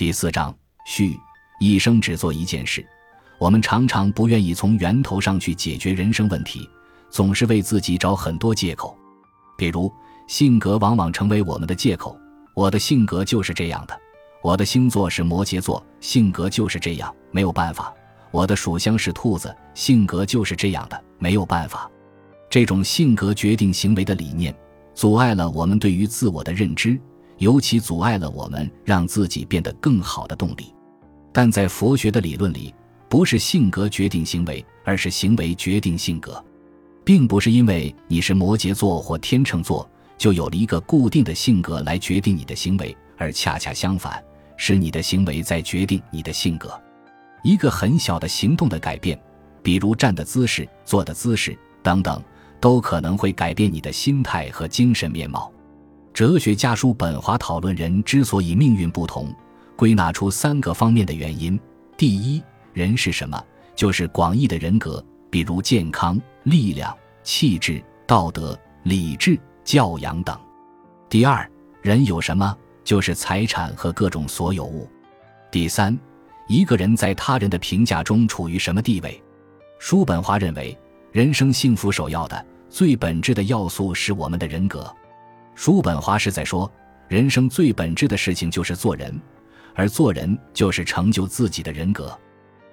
第四章序，一生只做一件事。我们常常不愿意从源头上去解决人生问题，总是为自己找很多借口。比如，性格往往成为我们的借口。我的性格就是这样的，我的星座是摩羯座，性格就是这样，没有办法。我的属相是兔子，性格就是这样的，没有办法。这种性格决定行为的理念，阻碍了我们对于自我的认知，尤其阻碍了我们让自己变得更好的动力。但在佛学的理论里，不是性格决定行为，而是行为决定性格，并不是因为你是摩羯座或天秤座就有了一个固定的性格来决定你的行为，而恰恰相反，是你的行为在决定你的性格。一个很小的行动的改变，比如站的姿势、坐的姿势等等，都可能会改变你的心态和精神面貌。哲学家叔本华讨论人之所以命运不同，归纳出三个方面的原因：第一，人是什么？就是广义的人格，比如健康、力量、气质、道德、理智、教养等。第二，人有什么？就是财产和各种所有物。第三，一个人在他人的评价中处于什么地位？叔本华认为，人生幸福首要的、最本质的要素是我们的人格。叔本华是在说，人生最本质的事情就是做人，而做人就是成就自己的人格。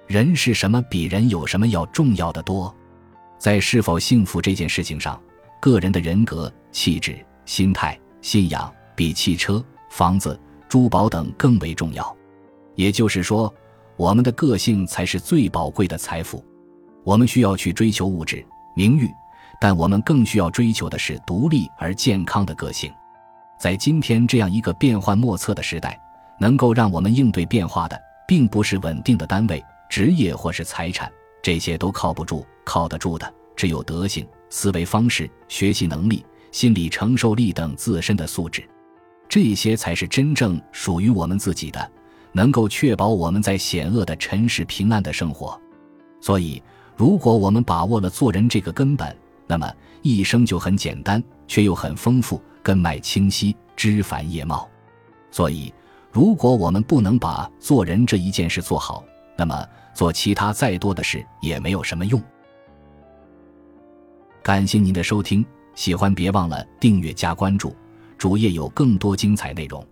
人是什么比人有什么要重要的多，在是否幸福这件事情上，个人的人格、气质、心态、信仰比汽车、房子、珠宝等更为重要。也就是说，我们的个性才是最宝贵的财富。我们需要去追求物质、名誉，但我们更需要追求的是独立而健康的个性。在今天这样一个变幻莫测的时代，能够让我们应对变化的，并不是稳定的单位。职业或是财产，这些都靠不住，靠得住的只有德行、思维方式、学习能力、心理承受力等自身的素质，这些才是真正属于我们自己的，能够确保我们在险恶的尘世平安的生活。所以，如果我们把握了做人这个根本，那么一生就很简单，却又很丰富，根脉清晰，枝繁叶茂。所以，如果我们不能把做人这一件事做好，那么，做其他再多的事也没有什么用。感谢您的收听，喜欢别忘了订阅加关注，主页有更多精彩内容。